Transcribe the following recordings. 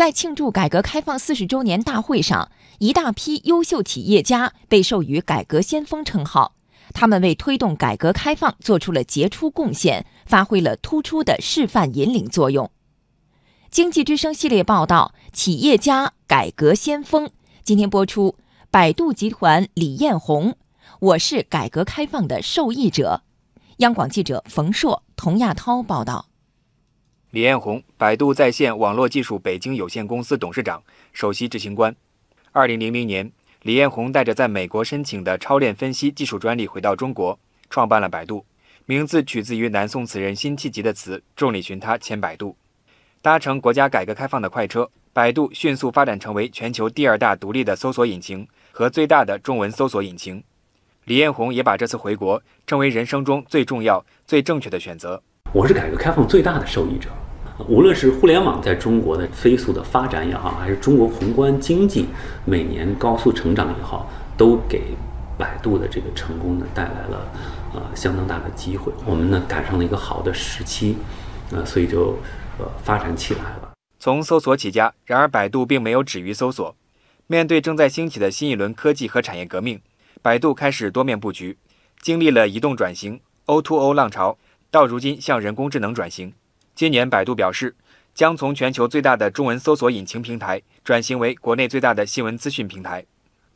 在庆祝改革开放四十周年大会上，一大批优秀企业家被授予“改革先锋”称号，他们为推动改革开放做出了杰出贡献，发挥了突出的示范引领作用。经济之声系列报道：企业家改革先锋。今天播出，百度集团李彦宏，我是改革开放的受益者。央广记者冯硕、童亚涛报道。李彦宏，百度在线网络技术北京有限公司董事长、首席执行官。二零零零年，李彦宏带着在美国申请的超链分析技术专利回到中国，创办了百度。名字取自于南宋词人辛弃疾的词“众里寻他千百度”。搭乘国家改革开放的快车，百度迅速发展成为全球第二大独立的搜索引擎和最大的中文搜索引擎。李彦宏也把这次回国称为人生中最重要、最正确的选择。我是改革开放最大的受益者，无论是互联网在中国的飞速的发展也好，还是中国宏观经济每年高速成长也好，都给百度的这个成功呢带来了呃相当大的机会。我们呢赶上了一个好的时期，呃，所以就呃发展起来了。从搜索起家，然而百度并没有止于搜索。面对正在兴起的新一轮科技和产业革命，百度开始多面布局，经历了移动转型、O2O 浪潮。到如今向人工智能转型，今年百度表示将从全球最大的中文搜索引擎平台转型为国内最大的新闻资讯平台。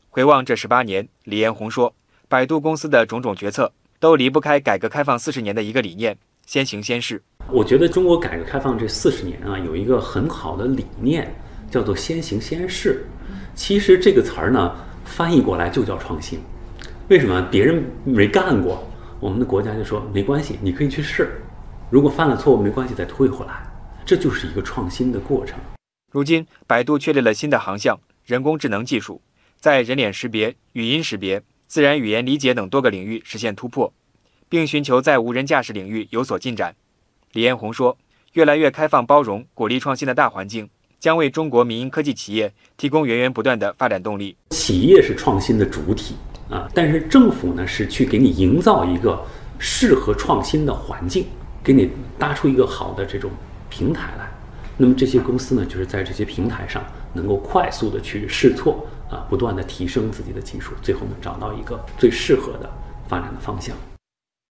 回望这十八年，李彦宏说，百度公司的种种决策都离不开改革开放四十年的一个理念：先行先试。我觉得中国改革开放这四十年啊，有一个很好的理念，叫做先行先试。其实这个词儿呢，翻译过来就叫创新。为什么？别人没干过。我们的国家就说没关系，你可以去试，如果犯了错误没关系，再退回来，这就是一个创新的过程。如今，百度确立了新的航向——人工智能技术，在人脸识别、语音识别、自然语言理解等多个领域实现突破，并寻求在无人驾驶领域有所进展。李彦宏说：“越来越开放包容、鼓励创新的大环境，将为中国民营科技企业提供源源不断的发展动力。企业是创新的主体。”啊，但是政府呢是去给你营造一个适合创新的环境，给你搭出一个好的这种平台来。那么这些公司呢，就是在这些平台上能够快速的去试错啊，不断的提升自己的技术，最后呢找到一个最适合的发展的方向。